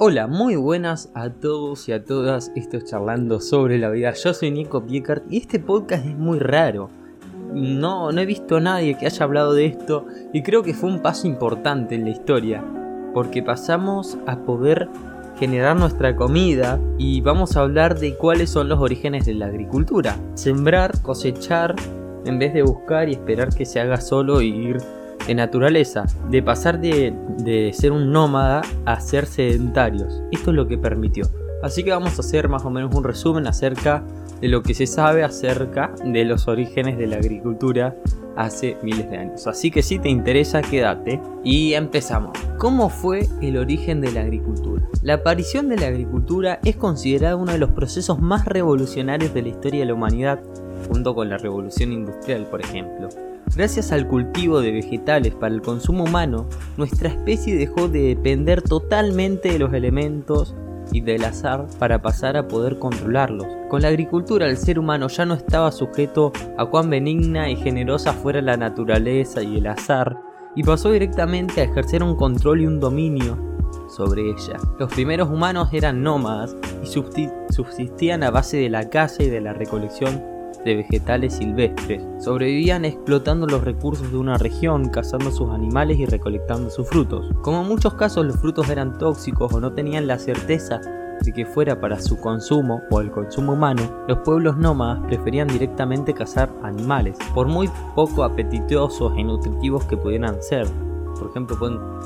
Hola, muy buenas a todos y a todas. Esto es charlando sobre la vida. Yo soy Nico Piecart y este podcast es muy raro. No, no he visto a nadie que haya hablado de esto y creo que fue un paso importante en la historia. Porque pasamos a poder generar nuestra comida y vamos a hablar de cuáles son los orígenes de la agricultura. Sembrar, cosechar, en vez de buscar y esperar que se haga solo y ir de naturaleza, de pasar de, ser un nómada a ser sedentarios. Esto es lo que permitió. Así que vamos a hacer más o menos un resumen acerca de lo que se sabe acerca de los orígenes de la agricultura hace miles de años. Así que si te interesa, quédate y empezamos. ¿Cómo fue el origen de la agricultura? La aparición de la agricultura es considerada uno de los procesos más revolucionarios de la historia de la humanidad, junto con la revolución industrial, por ejemplo. Gracias al cultivo de vegetales para el consumo humano, nuestra especie dejó de depender totalmente de los elementos y del azar para pasar a poder controlarlos. Con la agricultura el ser humano ya no estaba sujeto a cuán benigna y generosa fuera la naturaleza y el azar, y pasó directamente a ejercer un control y un dominio sobre ella. Los primeros humanos eran nómadas y subsistían a base de la caza y de la recolección de vegetales silvestres. Sobrevivían explotando los recursos de una región, cazando sus animales y recolectando sus frutos. Como en muchos casos los frutos eran tóxicos o no tenían la certeza de que fuera para su consumo o el consumo humano, los pueblos nómadas preferían directamente cazar animales, por muy poco apetitosos y nutritivos que pudieran ser. Por ejemplo,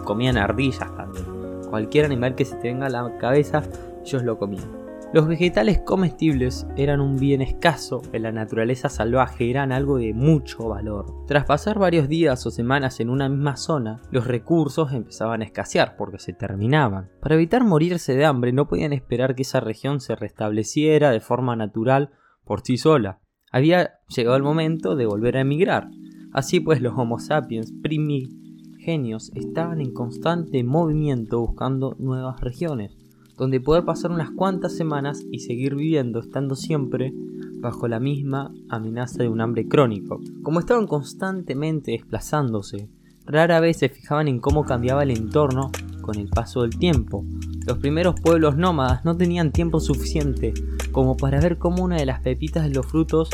comían ardillas también. Cualquier animal que se tenga a la cabeza, ellos lo comían. Los vegetales comestibles eran un bien escaso en la naturaleza salvaje, eran algo de mucho valor. Tras pasar varios días o semanas en una misma zona, los recursos empezaban a escasear porque se terminaban. Para evitar morirse de hambre no podían esperar que esa región se restableciera de forma natural por sí sola. Había llegado el momento de volver a emigrar. Así pues los Homo sapiens primigenios estaban en constante movimiento buscando nuevas regiones donde poder pasar unas cuantas semanas y seguir viviendo estando siempre bajo la misma amenaza de un hambre crónico. Como estaban constantemente desplazándose, rara vez se fijaban en cómo cambiaba el entorno con el paso del tiempo. Los primeros pueblos nómadas no tenían tiempo suficiente como para ver cómo una de las pepitas de los frutos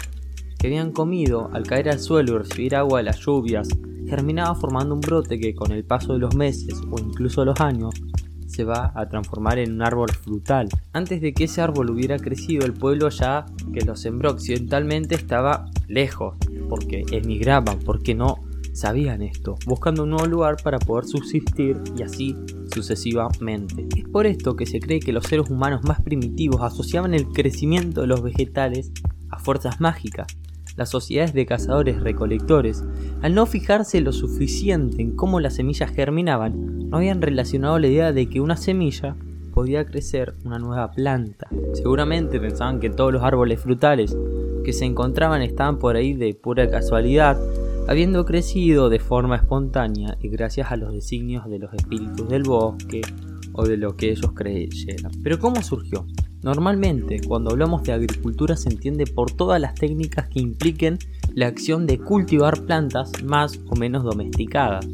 que habían comido al caer al suelo y recibir agua de las lluvias germinaba formando un brote que con el paso de los meses o incluso los años se va a transformar en un árbol frutal. Antes de que ese árbol hubiera crecido, el pueblo ya que lo sembró occidentalmente estaba lejos, porque emigraban, porque no sabían esto, buscando un nuevo lugar para poder subsistir y así sucesivamente. Es por esto que se cree que los seres humanos más primitivos asociaban el crecimiento de los vegetales a fuerzas mágicas. Las sociedades de cazadores recolectores, al no fijarse lo suficiente en cómo las semillas germinaban, no habían relacionado la idea de que una semilla podía crecer una nueva planta. Seguramente pensaban que todos los árboles frutales que se encontraban estaban por ahí de pura casualidad, habiendo crecido de forma espontánea y gracias a los designios de los espíritus del bosque o de lo que ellos creyeran. Pero ¿cómo surgió? Normalmente, cuando hablamos de agricultura se entiende por todas las técnicas que impliquen la acción de cultivar plantas más o menos domesticadas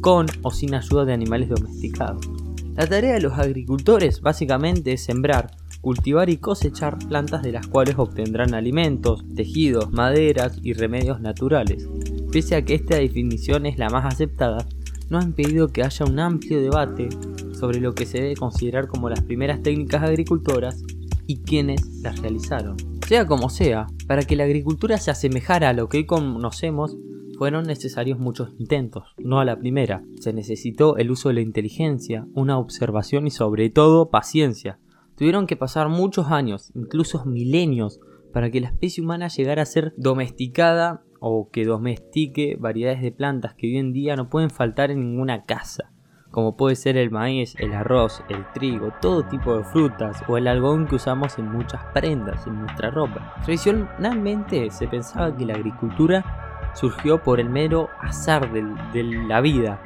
con o sin ayuda de animales domesticados. La tarea de los agricultores básicamente es sembrar, cultivar y cosechar plantas de las cuales obtendrán alimentos, tejidos, maderas y remedios naturales. Pese a que esta definición es la más aceptada, no ha impedido que haya un amplio debate sobre lo que se debe considerar como las primeras técnicas agricultoras y quienes las realizaron. Sea como sea, para que la agricultura se asemejara a lo que hoy conocemos, fueron necesarios muchos intentos, no a la primera. Se necesitó el uso de la inteligencia, una observación y sobre todo paciencia. Tuvieron que pasar muchos años, incluso milenios, para que la especie humana llegara a ser domesticada o que domestique variedades de plantas que hoy en día no pueden faltar en ninguna casa, como puede ser el maíz, el arroz, el trigo, todo tipo de frutas o el algodón que usamos en muchas prendas, en nuestra ropa. Tradicionalmente se pensaba que la agricultura surgió por el mero azar de, la vida.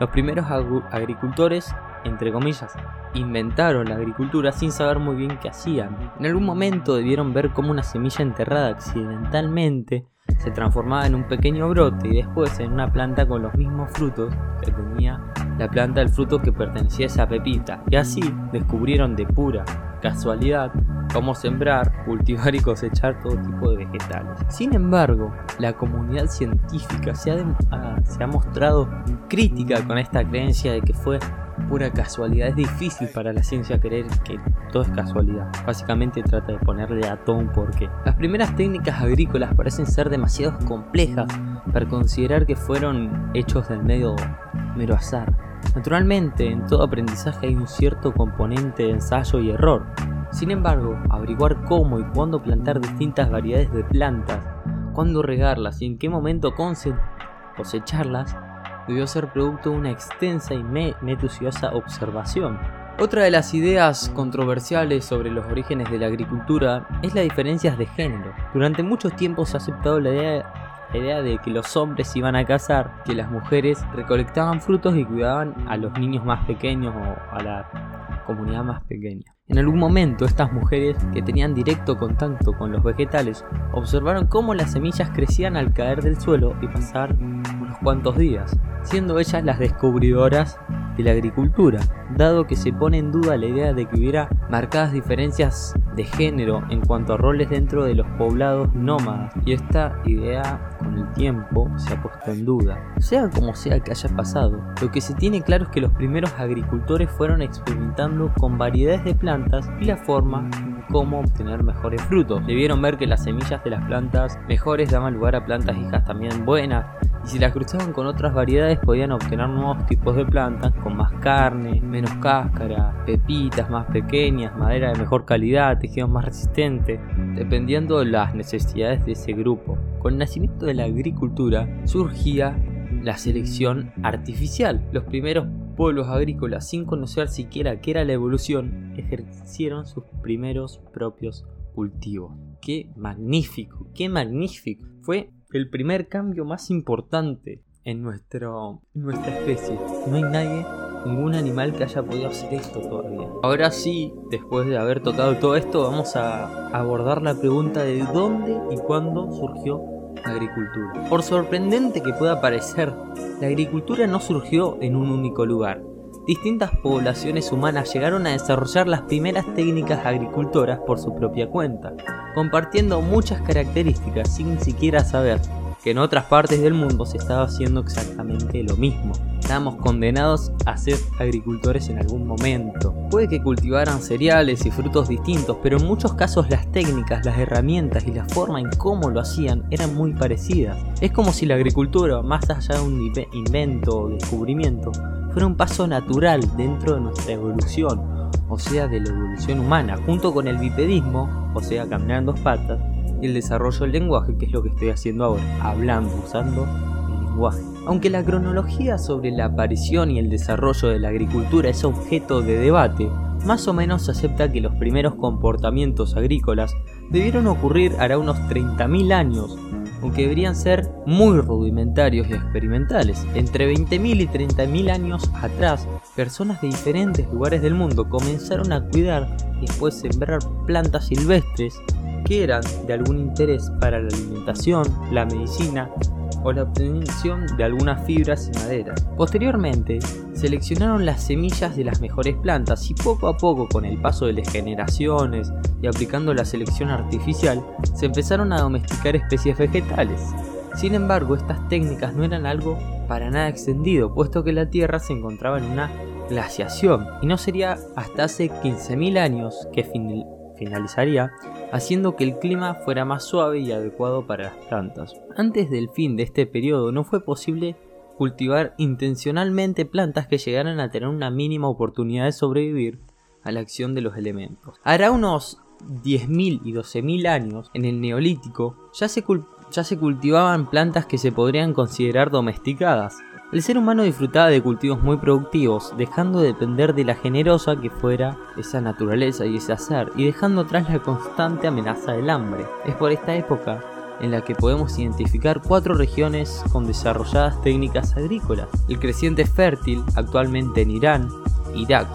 Los primeros agricultores, entre comillas, inventaron la agricultura sin saber muy bien qué hacían. En algún momento debieron ver cómo una semilla enterrada accidentalmente se transformaba en un pequeño brote y después en una planta con los mismos frutos que tenía la planta del fruto que pertenecía a esa pepita. Y así descubrieron de pura casualidad cómo sembrar, cultivar y cosechar todo tipo de vegetales. Sin embargo, la comunidad científica se ha, se ha mostrado crítica con esta creencia de que fue pura casualidad. Es difícil para la ciencia creer que todo es casualidad. Básicamente trata de ponerle a todo un porqué. Las primeras técnicas agrícolas parecen ser demasiado complejas para considerar que fueron hechos del medio mero azar. Naturalmente, en todo aprendizaje hay un cierto componente de ensayo y error. Sin embargo, averiguar cómo y cuándo plantar distintas variedades de plantas, cuándo regarlas y en qué momento cosecharlas debió ser producto de una extensa y minuciosa observación. Otra de las ideas controversiales sobre los orígenes de la agricultura es las diferencias de género. Durante mucho tiempo se ha aceptado la idea, de que los hombres iban a cazar, que las mujeres recolectaban frutos y cuidaban a los niños más pequeños o a la comunidad más pequeña. En algún momento estas mujeres que tenían directo contacto con los vegetales observaron cómo las semillas crecían al caer del suelo y pasar unos cuantos días, siendo ellas las descubridoras de la agricultura, dado que se pone en duda la idea de que hubiera marcadas diferencias de género en cuanto a roles dentro de los poblados nómadas, y esta idea con el tiempo se ha puesto en duda. Sea como sea que haya pasado, lo que se tiene claro es que los primeros agricultores fueron experimentando con variedades de plantas y la forma cómo obtener mejores frutos. Debieron ver que las semillas de las plantas mejores daban lugar a plantas hijas también buenas, y si las cruzaban con otras variedades podían obtener nuevos tipos de plantas con más carne, menos cáscara, pepitas más pequeñas, madera de mejor calidad, tejidos más resistentes, dependiendo de las necesidades de ese grupo. Con el nacimiento de la agricultura surgía la selección artificial. Los primeros pueblos agrícolas, sin conocer siquiera qué era la evolución, ejercieron sus primeros propios cultivos. ¡Qué magnífico! ¡Qué magnífico! Fue el primer cambio más importante en, nuestro, nuestra especie. No hay nadie, ningún animal que haya podido hacer esto todavía. Ahora sí, después de haber tocado todo esto, vamos a abordar la pregunta de dónde y cuándo surgió la agricultura. Por sorprendente que pueda parecer, la agricultura no surgió en un único lugar. Distintas poblaciones humanas llegaron a desarrollar las primeras técnicas agricultoras por su propia cuenta, compartiendo muchas características sin siquiera saber que en otras partes del mundo se estaba haciendo exactamente lo mismo. Estábamos condenados a ser agricultores en algún momento. Puede que cultivaran cereales y frutos distintos, pero en muchos casos las técnicas, las herramientas y la forma en cómo lo hacían eran muy parecidas. Es como si la agricultura, más allá de un invento o descubrimiento, fuera un paso natural dentro de nuestra evolución, o sea, de la evolución humana, junto con el bipedismo, o sea, caminar en dos patas, y el desarrollo del lenguaje, que es lo que estoy haciendo ahora, hablando, usando el lenguaje. Aunque la cronología sobre la aparición y el desarrollo de la agricultura es objeto de debate, más o menos se acepta que los primeros comportamientos agrícolas debieron ocurrir hará unos 30.000 años, aunque deberían ser muy rudimentarios y experimentales. Entre 20.000 y 30.000 años atrás, personas de diferentes lugares del mundo comenzaron a cuidar y después sembrar plantas silvestres que eran de algún interés para la alimentación, la medicina o la obtención de algunas fibras y madera. Posteriormente, seleccionaron las semillas de las mejores plantas y poco a poco, con el paso de las generaciones y aplicando la selección artificial, se empezaron a domesticar especies vegetales. Sin embargo, estas técnicas no eran algo para nada extendido, puesto que la Tierra se encontraba en una glaciación y no sería hasta hace 15.000 años que finalizaría haciendo que el clima fuera más suave y adecuado para las plantas. Antes del fin de este periodo no fue posible cultivar intencionalmente plantas que llegaran a tener una mínima oportunidad de sobrevivir a la acción de los elementos. Hará unos 10.000 y 12.000 años, en el Neolítico, ya se, ya se cultivaban plantas que se podrían considerar domesticadas, el ser humano disfrutaba de cultivos muy productivos, dejando de depender de la generosa que fuera esa naturaleza y ese azar, y dejando atrás la constante amenaza del hambre. Es por esta época en la que podemos identificar cuatro regiones con desarrolladas técnicas agrícolas. El creciente fértil actualmente en Irán, Irak,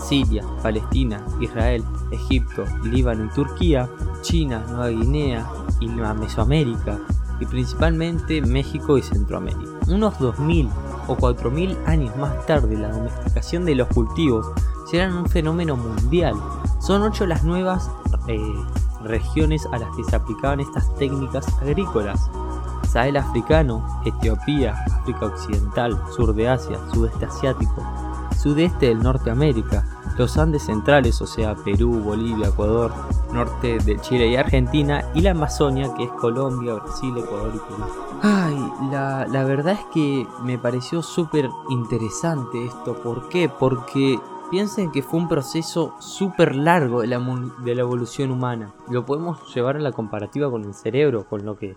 Siria, Palestina, Israel, Egipto, Líbano y Turquía, China, Nueva Guinea y Mesoamérica, y principalmente México y Centroamérica. Unos 2000 o 4000 años más tarde, la domesticación de los cultivos será un fenómeno mundial. Son ocho las nuevas eh, regiones a las que se aplicaban estas técnicas agrícolas. Sahel africano, Etiopía, África Occidental, sur de Asia, sudeste asiático, sudeste del Norteamérica, los Andes centrales, o sea, Perú, Bolivia, Ecuador, norte de Chile y Argentina, y la Amazonia, que es Colombia, Brasil, Ecuador y Perú. Ay, la, la verdad es que me pareció súper interesante esto. ¿Por qué? Porque piensen que fue un proceso súper largo de la, de la evolución humana. Lo podemos llevar a la comparativa con el cerebro, con lo que,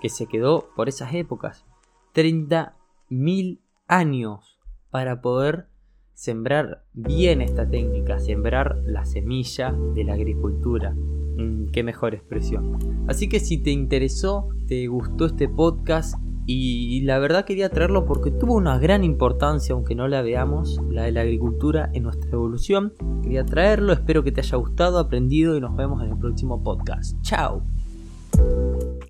que se quedó por esas épocas. 30.000 años para poder sembrar bien esta técnica, sembrar la semilla de la agricultura. Mm, qué mejor expresión. Así que si te interesó, te gustó este podcast y la verdad quería traerlo porque tuvo una gran importancia, aunque no la veamos, la de la agricultura en nuestra evolución. Quería traerlo, espero que te haya gustado, aprendido y nos vemos en el próximo podcast. Chao.